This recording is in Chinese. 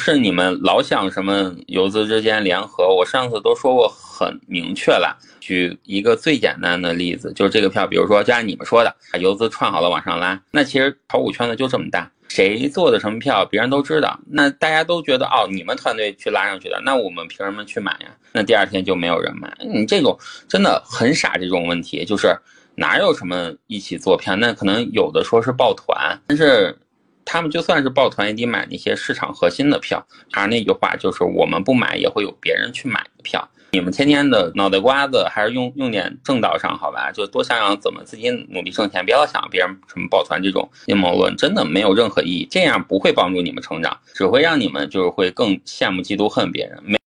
是你们老想什么游资之间联合，我上次都说过很明确了。举一个最简单的例子，就是这个票，比如说就按你们说的，把游资串好了往上拉，那其实炒股圈子就这么大，谁做的什么票，别人都知道，那大家都觉得哦，你们团队去拉上去的，那我们凭什么去买呀？那第二天就没有人买。你这种真的很傻，这种问题就是哪有什么一起做票？那可能有的说是抱团，但是。他们就算是抱团，也得买那些市场核心的票。还是那句话，就是我们不买，也会有别人去买的票。你们天天的脑袋瓜子，还是用用点正道上，好吧？就多想想怎么自己努力挣钱，不要想别人什么抱团这种阴谋论，真的没有任何意义。这样不会帮助你们成长，只会让你们就是会更羡慕、嫉妒、恨别人。没。